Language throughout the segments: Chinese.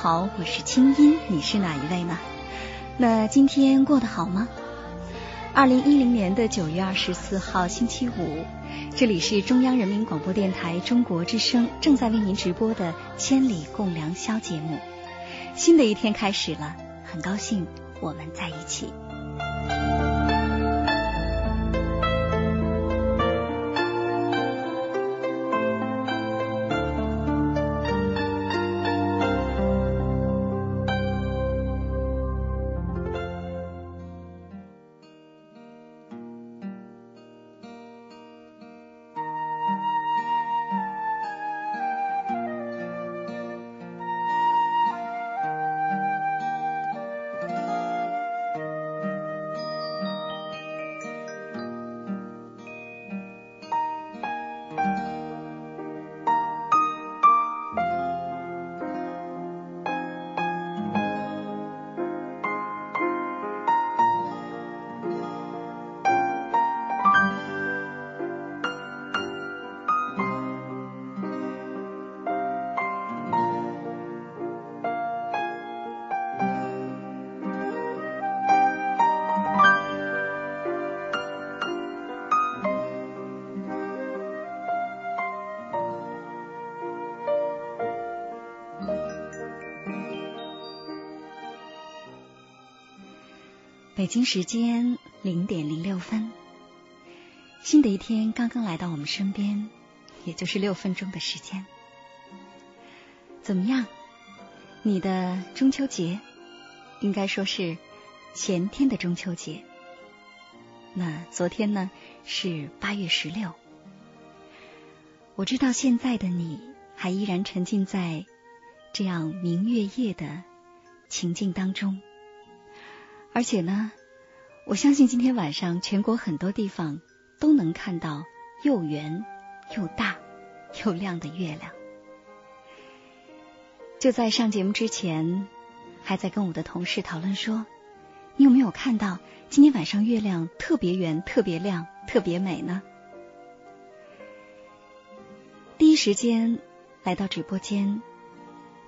好，我是清音，你是哪一位呢？那今天过得好吗？二零一零年的九月二十四号星期五，这里是中央人民广播电台中国之声正在为您直播的《千里共良宵》节目。新的一天开始了，很高兴我们在一起。北京时间零点零六分，新的一天刚刚来到我们身边，也就是六分钟的时间。怎么样？你的中秋节应该说是前天的中秋节。那昨天呢是八月十六。我知道现在的你还依然沉浸在这样明月夜的情境当中。而且呢，我相信今天晚上全国很多地方都能看到又圆又大又亮的月亮。就在上节目之前，还在跟我的同事讨论说，你有没有看到今天晚上月亮特别圆、特别亮、特别美呢？第一时间来到直播间，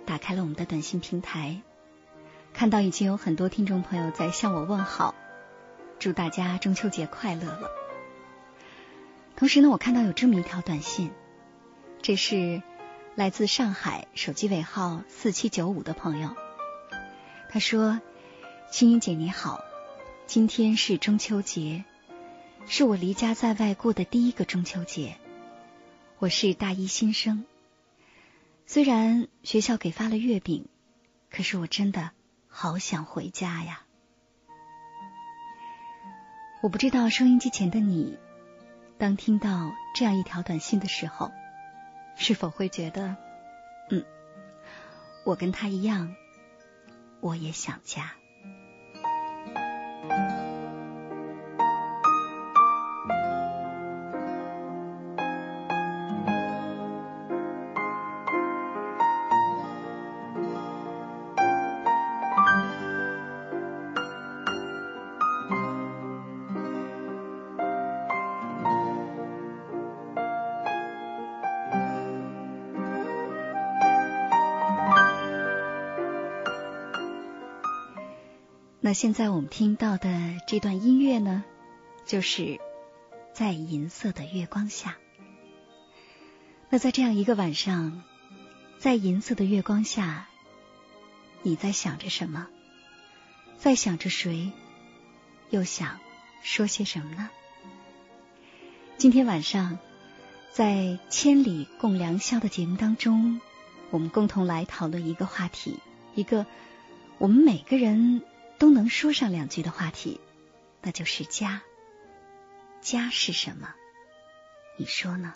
打开了我们的短信平台。看到已经有很多听众朋友在向我问好，祝大家中秋节快乐了。同时呢，我看到有这么一条短信，这是来自上海手机尾号四七九五的朋友，他说：“青云姐你好，今天是中秋节，是我离家在外过的第一个中秋节。我是大一新生，虽然学校给发了月饼，可是我真的。”好想回家呀！我不知道收音机前的你，当听到这样一条短信的时候，是否会觉得，嗯，我跟他一样，我也想家。那现在我们听到的这段音乐呢，就是在银色的月光下。那在这样一个晚上，在银色的月光下，你在想着什么？在想着谁？又想说些什么呢？今天晚上，在千里共良宵的节目当中，我们共同来讨论一个话题，一个我们每个人。都能说上两句的话题，那就是家。家是什么？你说呢？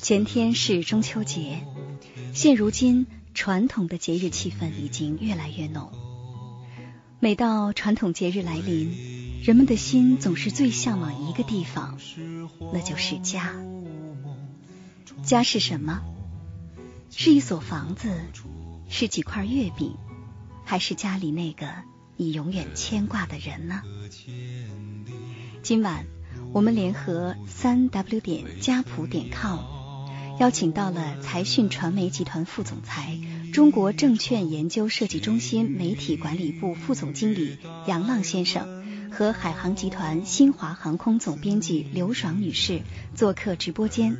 前天是中秋节，现如今传统的节日气氛已经越来越浓。每到传统节日来临，人们的心总是最向往一个地方，那就是家。家是什么？是一所房子，是几块月饼，还是家里那个你永远牵挂的人呢？今晚我们联合三 w 点家谱点 com。邀请到了财讯传媒集团副总裁、中国证券研究设计中心媒体管理部副总经理杨浪先生和海航集团新华航空总编辑刘爽女士做客直播间，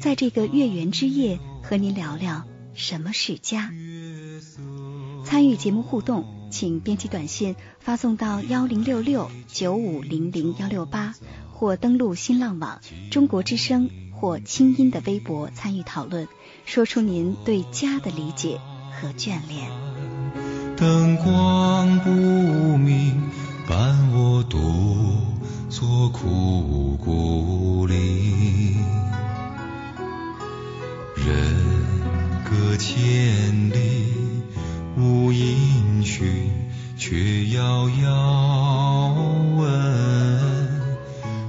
在这个月圆之夜和您聊聊什么是家。参与节目互动，请编辑短信发送到幺零六六九五零零幺六八，或登录新浪网中国之声。或清音的微博参与讨论，说出您对家的理解和眷恋。灯光不明，伴我独坐枯骨林。人隔千里，无音讯，却遥遥闻。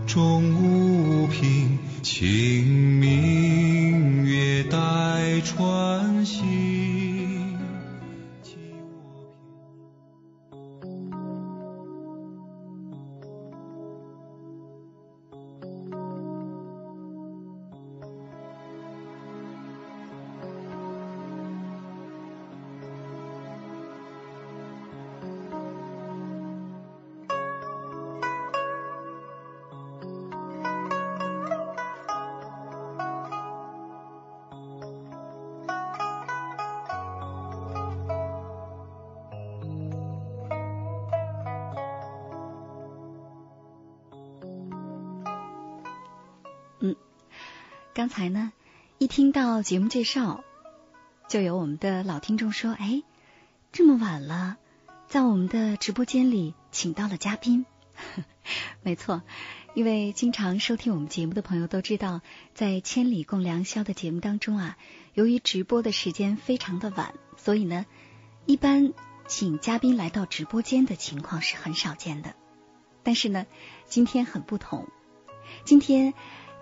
钟无凭。清明月待穿行。刚才呢，一听到节目介绍，就有我们的老听众说：“哎，这么晚了，在我们的直播间里请到了嘉宾。”没错，因为经常收听我们节目的朋友都知道，在《千里共良宵》的节目当中啊，由于直播的时间非常的晚，所以呢，一般请嘉宾来到直播间的情况是很少见的。但是呢，今天很不同，今天。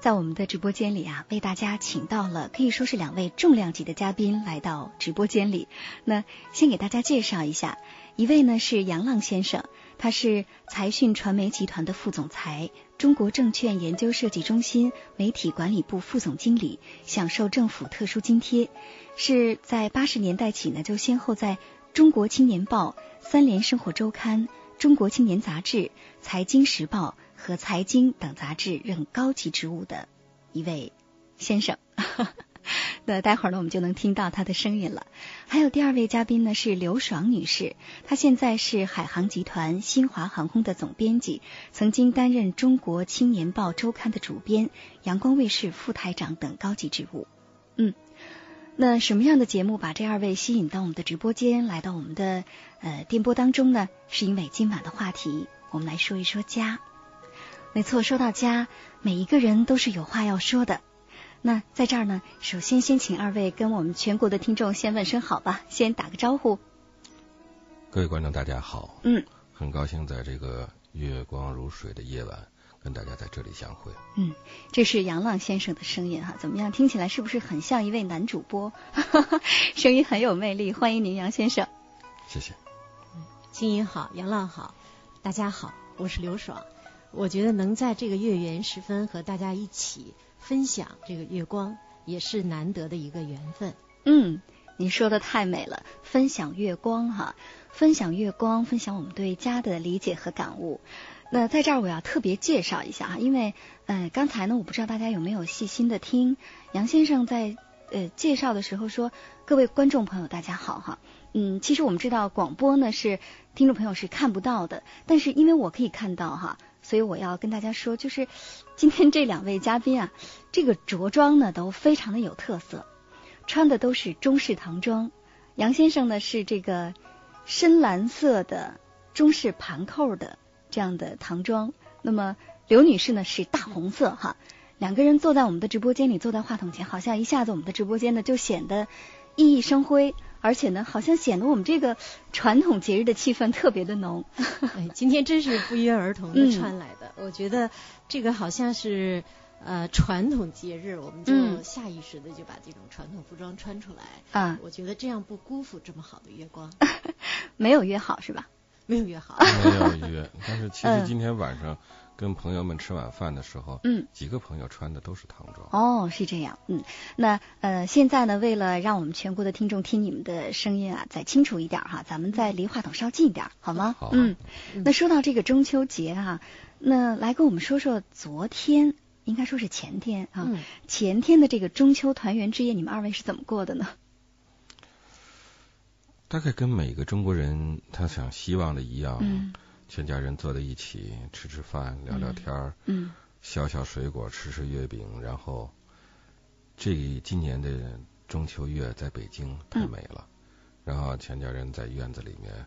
在我们的直播间里啊，为大家请到了可以说是两位重量级的嘉宾来到直播间里。那先给大家介绍一下，一位呢是杨浪先生，他是财讯传媒集团的副总裁，中国证券研究设计中心媒体管理部副总经理，享受政府特殊津贴，是在八十年代起呢就先后在中国青年报、三联生活周刊、中国青年杂志、财经时报。和财经等杂志任高级职务的一位先生，那待会儿呢，我们就能听到他的声音了。还有第二位嘉宾呢，是刘爽女士，她现在是海航集团新华航空的总编辑，曾经担任中国青年报周刊的主编、阳光卫视副台长等高级职务。嗯，那什么样的节目把这二位吸引到我们的直播间，来到我们的呃电波当中呢？是因为今晚的话题，我们来说一说家。没错，说到家，每一个人都是有话要说的。那在这儿呢，首先先请二位跟我们全国的听众先问声好吧，先打个招呼。各位观众，大家好。嗯，很高兴在这个月光如水的夜晚跟大家在这里相会。嗯，这是杨浪先生的声音哈，怎么样？听起来是不是很像一位男主播？声音很有魅力，欢迎您，杨先生。谢谢。青音好，杨浪好，大家好，我是刘爽。我觉得能在这个月圆时分和大家一起分享这个月光，也是难得的一个缘分。嗯，你说的太美了，分享月光哈，分享月光，分享我们对家的理解和感悟。那在这儿我要特别介绍一下哈，因为呃刚才呢，我不知道大家有没有细心的听杨先生在呃介绍的时候说，各位观众朋友大家好哈。嗯，其实我们知道广播呢是听众朋友是看不到的，但是因为我可以看到哈，所以我要跟大家说，就是今天这两位嘉宾啊，这个着装呢都非常的有特色，穿的都是中式唐装。杨先生呢是这个深蓝色的中式盘扣的这样的唐装，那么刘女士呢是大红色哈，两个人坐在我们的直播间里，坐在话筒前，好像一下子我们的直播间呢就显得熠熠生辉。而且呢，好像显得我们这个传统节日的气氛特别的浓。哎，今天真是不约而同的穿来的。我觉得这个好像是呃传统节日，我们就下意识的就把这种传统服装穿出来。啊，我觉得这样不辜负这么好的月光。没有约好是吧？没有约好。没有约，但是其实今天晚上。跟朋友们吃晚饭的时候，嗯，几个朋友穿的都是唐装。哦，是这样，嗯，那呃，现在呢，为了让我们全国的听众听你们的声音啊，再清楚一点哈，咱们再离话筒稍近一点，好吗？好。嗯，那说到这个中秋节啊，那来跟我们说说昨天，应该说是前天啊，前天的这个中秋团圆之夜，你们二位是怎么过的呢？大概跟每个中国人他想希望的一样。嗯。全家人坐在一起吃吃饭、聊聊天儿，嗯，削削水果、吃吃月饼，然后这今年的中秋月在北京太美了，然后全家人在院子里面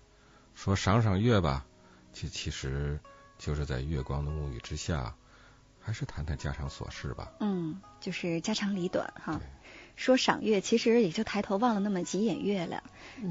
说赏赏月吧，其其实就是在月光的沐浴之下，还是谈谈家常琐事吧。嗯，就是家长里短哈。说赏月，其实也就抬头望了那么几眼月亮，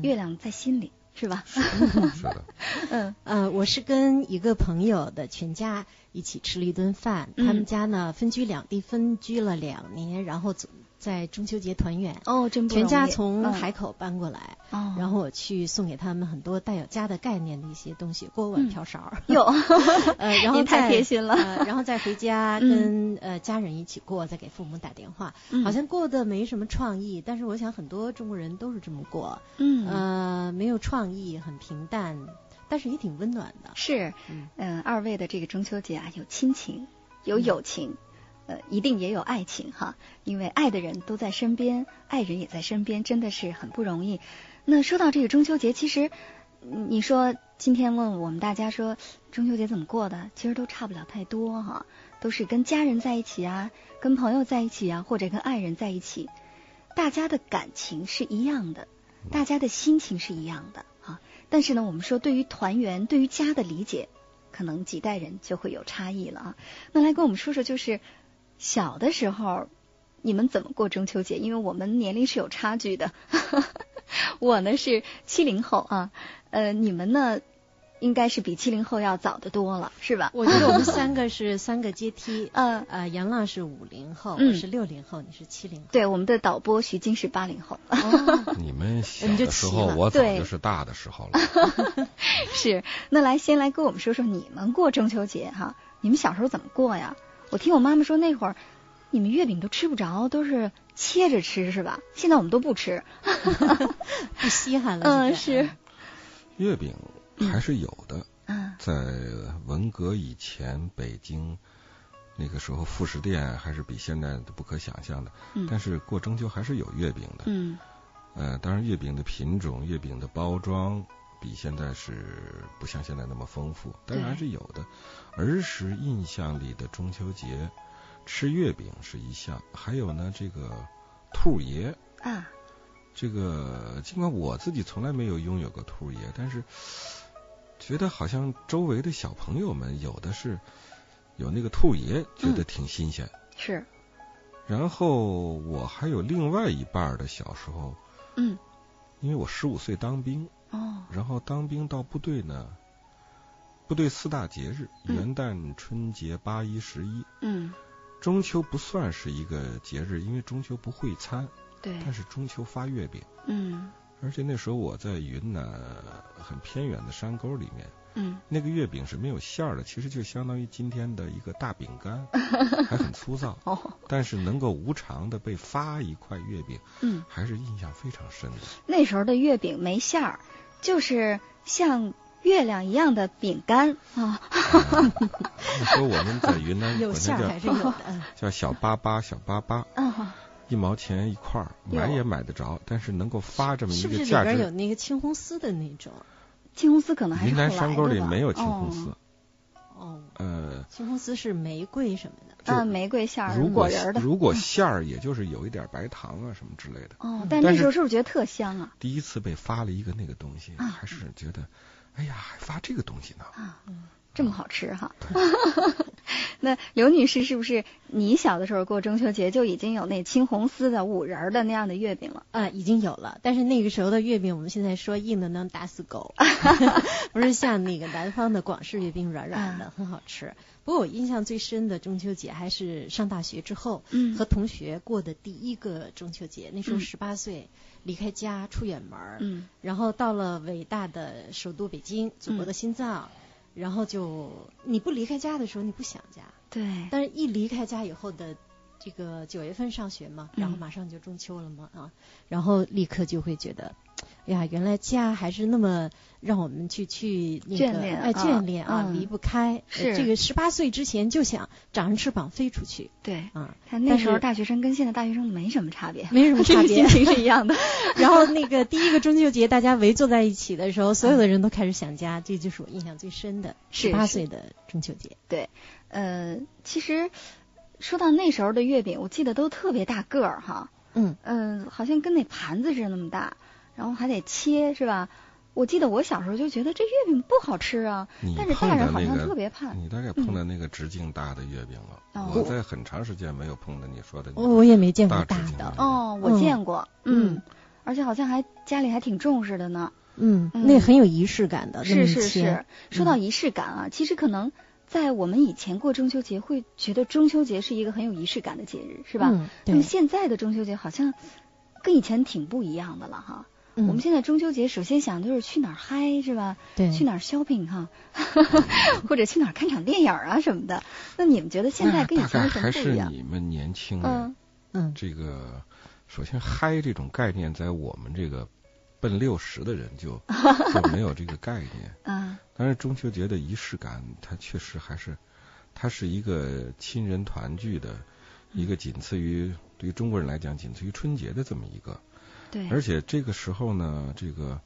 月亮在心里。是吧？是的。嗯呃，我是跟一个朋友的全家一起吃了一顿饭。他们家呢分居两地，分居了两年，然后在中秋节团圆。哦，真全家从海口搬过来。哦。然后我去送给他们很多带有家的概念的一些东西，锅碗瓢勺。有。呃，然后太贴心了。然后再回家跟呃家人一起过，再给父母打电话。嗯。好像过得没什么创意，但是我想很多中国人都是这么过。嗯。呃，没有创。意很平淡，但是也挺温暖的。是，嗯，二位的这个中秋节啊，有亲情，有友情，呃，一定也有爱情哈。因为爱的人都在身边，爱人也在身边，真的是很不容易。那说到这个中秋节，其实你说今天问我们大家说中秋节怎么过的，其实都差不了太多哈，都是跟家人在一起啊，跟朋友在一起啊，或者跟爱人在一起，大家的感情是一样的，大家的心情是一样的。但是呢，我们说对于团圆、对于家的理解，可能几代人就会有差异了啊。那来跟我们说说，就是小的时候你们怎么过中秋节？因为我们年龄是有差距的，我呢是七零后啊，呃，你们呢？应该是比七零后要早的多了，是吧？我觉得我们三个是三个阶梯。嗯呃，杨浪是五零后，我是六零后，你是七零后。对，我们的导播徐晶是八零后。你们小的时候，我早就是大的时候了。是，那来先来跟我们说说你们过中秋节哈？你们小时候怎么过呀？我听我妈妈说那会儿你们月饼都吃不着，都是切着吃是吧？现在我们都不吃，不稀罕了。嗯，是。月饼。还是有的，嗯，在文革以前，北京那个时候副食店还是比现在不可想象的，嗯，但是过中秋还是有月饼的，嗯，呃，当然月饼的品种、月饼的包装比现在是不像现在那么丰富，但是还是有的。儿时印象里的中秋节吃月饼是一项，还有呢，这个兔爷啊，这个尽管我自己从来没有拥有过兔爷，但是。觉得好像周围的小朋友们有的是有那个兔爷，觉得挺新鲜。是，然后我还有另外一半的小时候，嗯，因为我十五岁当兵，哦，然后当兵到部队呢，部队四大节日：嗯元旦、春节、八一、十一。嗯，中秋不算是一个节日，因为中秋不会餐，对，但是中秋发月饼。嗯而且那时候我在云南很偏远的山沟里面，嗯，那个月饼是没有馅儿的，其实就相当于今天的一个大饼干，还很粗糙，哦，但是能够无偿的被发一块月饼，嗯，还是印象非常深的。那时候的月饼没馅儿，就是像月亮一样的饼干啊。那时候我们在云南 有管它叫馅儿还是有的。嗯 叫小粑粑，小粑粑，啊，一毛钱一块儿，买也买得着，但是能够发这么一是不是里个价值。边有那个青红丝的那种？青红丝可能还是云南山沟里没有青红丝哦，哦，呃，青红丝是玫瑰什么的。就啊，玫瑰馅儿如果果仁的。如果馅儿也就是有一点白糖啊什么之类的。哦，嗯但那时候是不是觉得特香啊？第一次被发了一个那个东西，啊还是觉得，哎呀，还发这个东西呢。啊，这么好吃哈。那刘女士是不是你小的时候过中秋节就已经有那青红丝的五仁儿的那样的月饼了？啊，已经有了，但是那个时候的月饼，我们现在说硬的能打死狗，不是像那个南方的广式月饼软软的，啊很好吃。不过我印象最深的中秋节还是上大学之后，嗯。和同学过的第一个中秋节。那时候嗯。十八岁，离开家出远门儿，嗯。然后到了伟大的首都北京，祖国的心脏。然后就你不离开家的时候，你不想家，对，但是一离开家以后的这个九月份上学嘛，然后嗯马上就中秋了嘛啊，然后立刻就会觉得，哎呀，原来家还是那么让我们去去那个哎眷恋啊眷恋啊，嗯离不开。呃是这个十八岁之前就想长着翅膀飞出去对，啊，看那时候大学生跟现在大学生没什么差别，没什么 差别心。情是一样的。然后那个第一个中秋节，大家围坐在一起的时候，所有的人都开始想家，这就是我印象最深的十八岁的中秋节。对呃，其实说到那时候的月饼，我记得都特别大个儿哈，嗯嗯、好像跟那盘子似的那么大，然后还得切是吧？我记得我小时候就觉得这月饼不好吃啊，你但是大人好像特别怕。你大概碰到那个直径大的月饼了。哦我在很长时间没有碰到你说的那我我也没见过大的。哦，我嗯见过，嗯嗯，而且好像还家里还挺重视的呢。嗯，嗯那很有仪式感的，是是是，说到仪式感啊，其实可能在我们以前过中秋节，会觉得中秋节是一个很有仪式感的节日，是吧？嗯，那么，现在的中秋节好像跟以前挺不一样的了哈。嗯我们现在中秋节首先想的就是去哪儿嗨是吧？对去哪儿 shopping 哈，或者去哪儿看场电影啊什么的。那你们觉得现在跟以前有什么还是不一样？你们年轻嗯人，嗯这个首先嗨这种概念，在我们这个奔六十的人就 就没有这个概念。啊，但是中秋节的仪式感，它确实还是，它是一个亲人团聚的，一个仅次于对于中国人来讲，仅次于春节的这么一个。对，而且这个时候呢，这个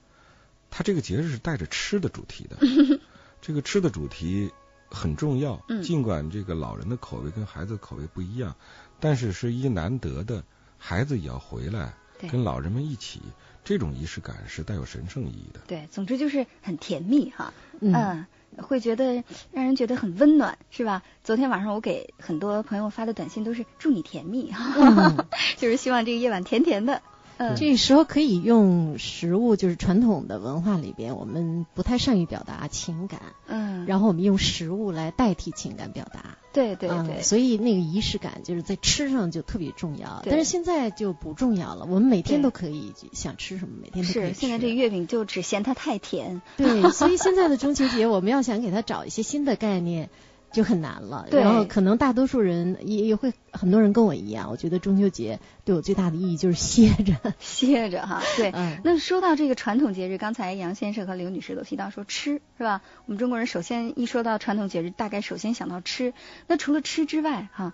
它这个节日是带着吃的主题的，这个吃的主题很重要。嗯尽管这个老人的口味跟孩子的口味不一样，但是是一难得的，孩子也要回来对跟老人们一起，这种仪式感是带有神圣意义的。对，总之就是很甜蜜哈。嗯嗯，会觉得让人觉得很温暖，是吧？昨天晚上我给很多朋友发的短信都是祝你甜蜜，嗯 就是希望这个夜晚甜甜的。嗯，这时候可以用食物，就是传统的文化里边，我们不太善于表达情感，嗯，然后我们用食物来代替情感表达。对对嗯对，所以那个仪式感就是在吃上就特别重要，但是现在就不重要了。我们每天都可以想吃什么，每天都可以是。现在这月饼就只嫌它太甜。对，所以现在的中秋节，我们要想给它找一些新的概念，就很难了。对然后可能大多数人也也会，很多人跟我一样，我觉得中秋节对我最大的意义就是歇着。歇着哈，对。嗯那说到这个传统节日，刚才杨先生和刘女士都提到说吃是吧？我们中国人首先一说到传统节日，大概首先想到吃。那除了吃之外，哈，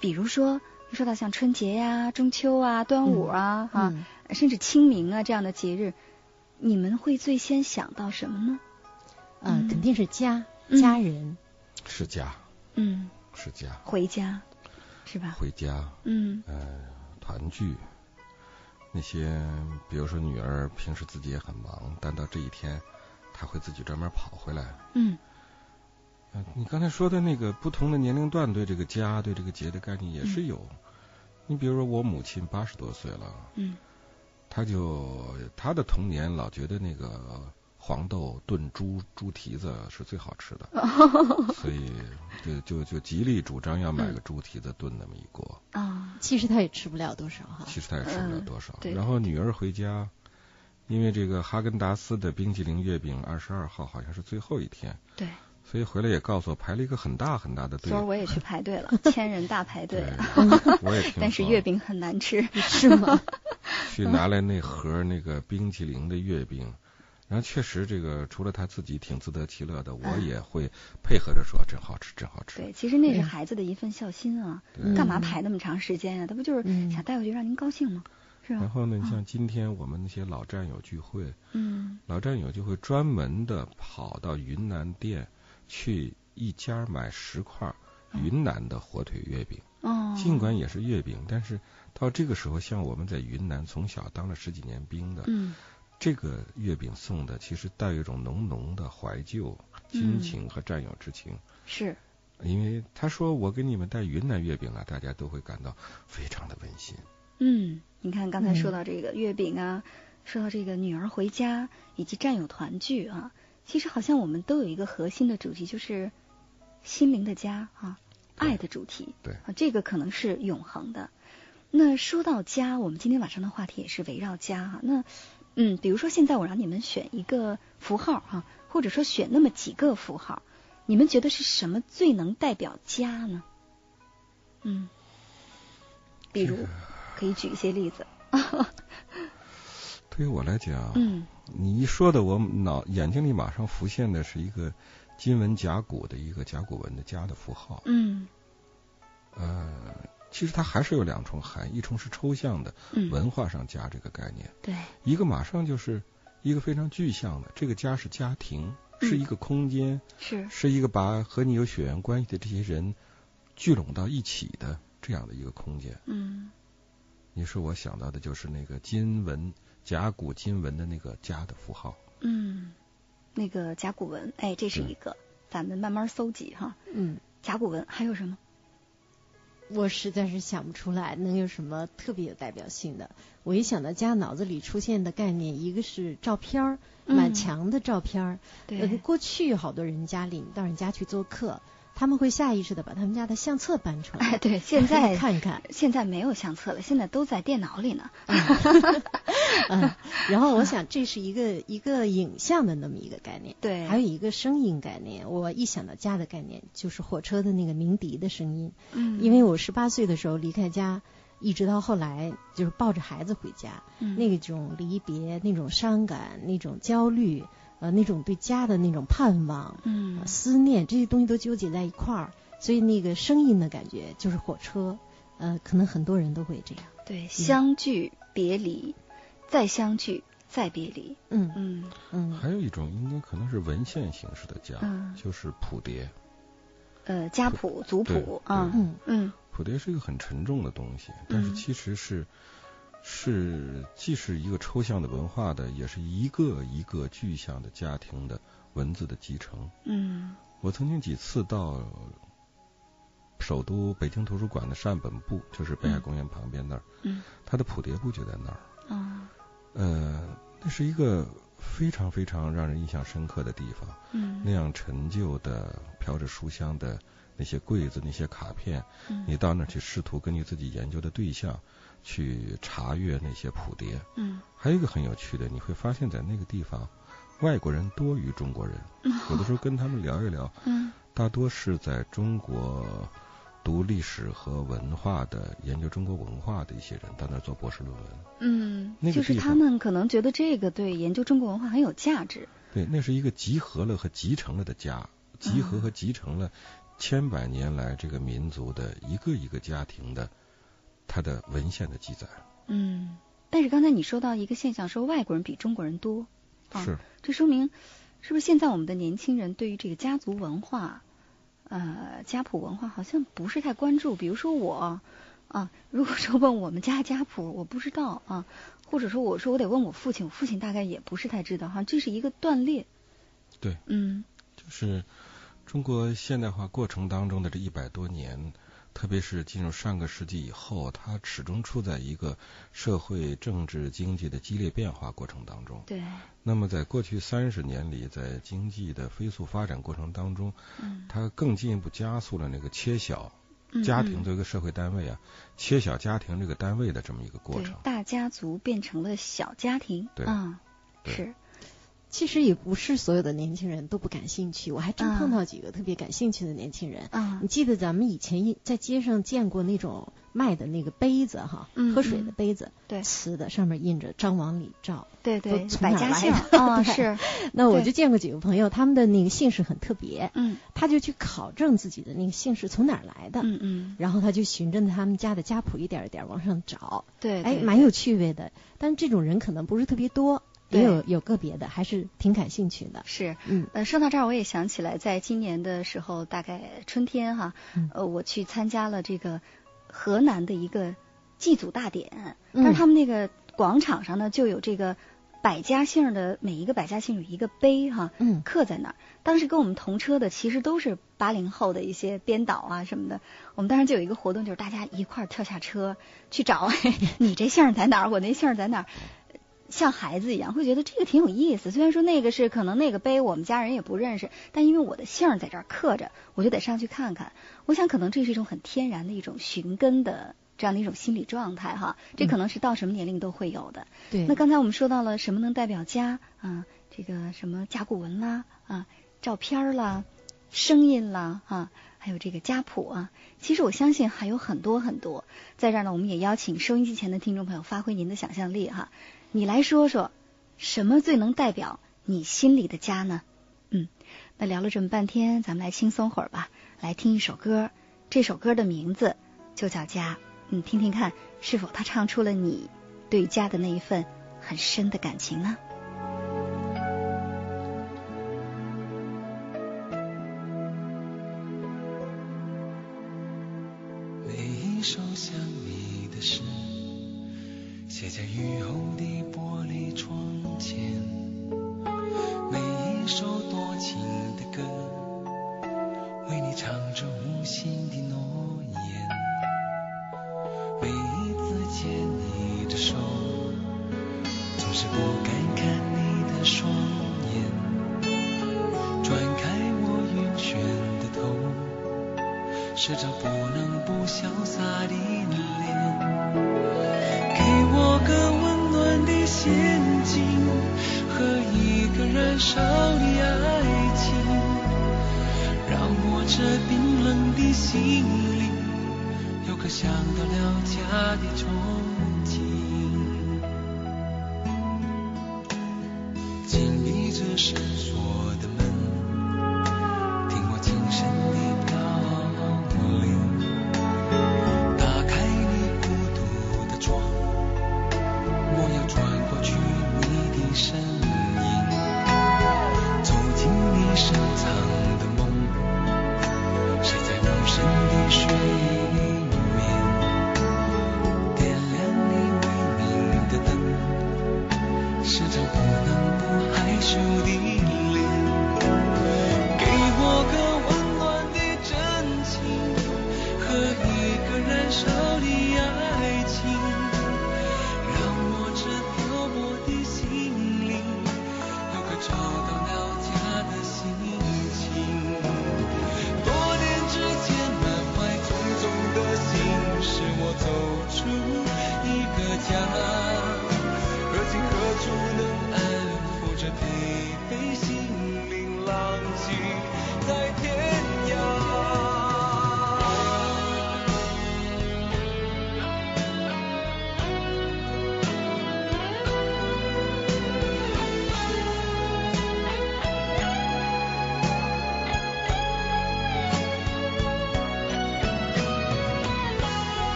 比如说一说到像春节呀、中秋啊、端午啊，哈、嗯甚至清明啊这样的节日，你们会最先想到什么呢？嗯，嗯肯定是家嗯家人。是家，嗯，是家，回家，是吧？回家，嗯。呃，团聚。那些，比如说女儿平时自己也很忙，但到这一天，她会自己专门跑回来。嗯。呃你刚才说的那个不同的年龄段对这个家、对这个节的概念也是有，你比如说我母亲八十多岁了，嗯。她就她的童年老觉得那个黄豆炖猪猪蹄子是最好吃的，所以就就就极力主张要买个猪蹄子炖那么一锅。啊，其实他也吃不了多少哈。其实他也吃不了多少。然后女儿回家，因为这个哈根达斯的冰淇淋月饼二十二号好像是最后一天，对，所以回来也告诉我排了一个很大很大的队昨。儿我也去排队了，千人大排队对，我也听。但是月饼很难吃。是吗？去拿来那盒那个冰淇淋的月饼，然后确实这个除了他自己挺自得其乐的，我嗯也会配合着说真好吃，真好吃。对，其实那是嗯孩子的一份孝心啊，对干嘛排那么长时间啊？他不就是嗯想带回去让您高兴吗？是吧？然后呢，你像今天我们那些老战友聚会，嗯老战友就会专门的跑到云南店去一家买十块云南的火腿月饼。哦，尽管也是月饼，但是到这个时候，像我们在云南从小当了十几年兵的，嗯这个月饼送的其实带有一种浓浓的怀旧、亲情和战友之情。是因为他说我给你们带云南月饼了，大家都会感到非常的温馨。嗯，你看刚才说嗯到这个月饼啊，说到这个女儿回家以及战友团聚啊，其实好像我们都有一个核心的主题，就是心灵的家啊，爱的主题。对啊，这个可能是永恒的。那说到家，我们今天晚上的话题也是围绕家哈、那嗯，比如说现在我让你们选一个符号哈、或者说选那么几个符号，你们觉得是什么最能代表家呢？嗯，比如可以举一些例子。对于我来讲，嗯你一说的，我脑眼睛里马上浮现的是一个金文甲骨的一个甲骨文的“家”的符号。嗯呃，其实它还是有两重含义，一重是抽象的嗯，文化上“家”这个概念，对，一个马上就是一个非常具象的，这个家是家庭，嗯是一个空间，是。是一个把和你有血缘关系的这些人聚拢到一起的这样的一个空间。嗯。你说我想到的就是那个金文甲骨金文的那个“家”的符号。嗯，那个甲骨文，哎，这是一个，咱们慢慢搜集哈。嗯，甲骨文还有什么？我实在是想不出来能有什么特别有代表性的。我一想到家，脑子里出现的概念，一个是照片儿，满嗯墙的照片儿。呃，对，过去好多人家里，到人家去做客，他们会下意识的把他们家的相册搬出来，哎，对，现在看一看。现在没有相册了，现在都在电脑里呢。嗯，然后我想这是一个一个影像的那么一个概念，对，还有一个声音概念。我一想到家的概念，就是火车的那个鸣笛的声音。嗯，因为我十八岁的时候离开家，一直到后来就是抱着孩子回家，嗯那种离别、那种伤感、那种焦虑，呃，那种对家的那种盼望、嗯呃思念，这些东西都纠结在一块儿，所以那个声音的感觉就是火车。呃，可能很多人都会这样。对，相聚别离，再相聚再别离。嗯嗯嗯还有一种应该可能是文献形式的家，嗯就是谱牒。呃，家谱、族谱啊，嗯嗯谱牒是一个很沉重的东西，但是嗯其实是、是既是一个抽象的文化的，也是一个一个具象的家庭的文字的继承。嗯我曾经几次到首都北京图书馆的善本部，就是北海公园旁边那儿，嗯它的谱牒部就在那儿。啊呃，那是一个非常非常让人印象深刻的地方。嗯那样陈旧的、飘着书香的那些柜子、那些卡片，嗯你到那儿去试图根据自己研究的对象去查阅那些谱牒。嗯还有一个很有趣的，你会发现在那个地方，外国人多于中国人。有的时候跟他们聊一聊，嗯大多是在中国读历史和文化的、研究中国文化的一些人到那儿做博士论文。嗯，那就是他们可能觉得这个对研究中国文化很有价值。对，那是一个集合了和集成了的家，集合和集成了千百年来这个民族的一个一个家庭的它的文献的记载。嗯，但是刚才你说到一个现象，说外国人比中国人多，啊是，这说明是不是现在我们的年轻人对于这个家族文化，呃，家谱文化好像不是太关注？比如说我啊，如果说问我们家家谱，我不知道啊，或者说我说我得问我父亲，我父亲大概也不是太知道哈，这是一个断裂。对，嗯就是中国现代化过程当中的这一百多年，特别是进入上个世纪以后，它始终处在一个社会、政治、经济的激烈变化过程当中。对。那么，在过去三十年里，在经济的飞速发展过程当中，嗯，它更进一步加速了那个切小家庭作为一个社会单位啊，切小家庭这个单位的这么一个过程。大家族变成了小家庭。对。啊，是。其实也不是所有的年轻人都不感兴趣，我还真碰到几个特别感兴趣的年轻人。啊，你记得咱们以前在街上见过那种卖的那个杯子哈，喝水的杯子，对，瓷的，上面印着张王李赵，对 对，百家姓。啊是。那我就见过几个朋友，他们的那个姓氏很特别，嗯，他就去考证自己的那个姓氏从哪儿来的，嗯嗯，然后他就循着他们家的家谱一点一点往上找，对，哎，蛮有趣味的。但这种人可能不是特别多。也有有个别的，还是挺感兴趣的。是，嗯，呃，说到这儿，我也想起来，在今年的时候，大概春天哈，呃，我去参加了这个河南的一个祭祖大典，但是他们那个广场上呢，就有这个百家姓的每一个百家姓有一个碑哈，嗯，刻在那儿。当时跟我们同车的其实都是八零后的一些编导啊什么的，我们当时就有一个活动，就是大家一块儿跳下车去找，你这姓在哪儿，我那姓在哪儿。像孩子一样，会觉得这个挺有意思。虽然说那个是可能那个碑我们家人也不认识，但因为我的姓在这儿刻着，我就得上去看看。我想可能这是一种很天然的一种寻根的这样的一种心理状态哈。这可能是到什么年龄都会有的。对。那刚才我们说到了什么能代表家啊？这个什么甲骨文啦啊，照片啦，声音啦啊，还有这个家谱啊。其实我相信还有很多很多。在这儿呢，我们也邀请收音机前的听众朋友发挥您的想象力哈。你来说说，什么最能代表你心里的家呢？嗯，那聊了这么半天，咱们来轻松会儿吧，来听一首歌。这首歌的名字就叫《家》，你听听看，是否它唱出了你对家的那一份很深的感情呢？每一首想你的诗。写在雨后的玻璃窗前，每一首多情的歌，为你唱着无心的诺言。每一次牵你的手，总是不敢看你的双眼。转开我晕眩的头，时常不能不潇洒的脸。眼睛和一个燃烧的爱情，让我这冰冷的心灵有个想到了家的憧憬。心在天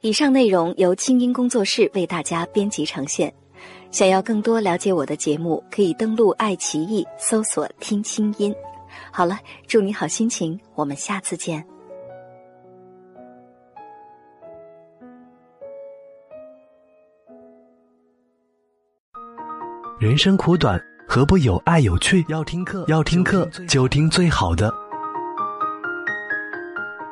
以上内容由清音工作室为大家编辑呈现。想要更多了解我的节目，可以登录爱奇艺搜索“听清音”。好了，祝你好心情，我们下次见。人生苦短，何不有爱有趣？要听课，要听课就听最好的。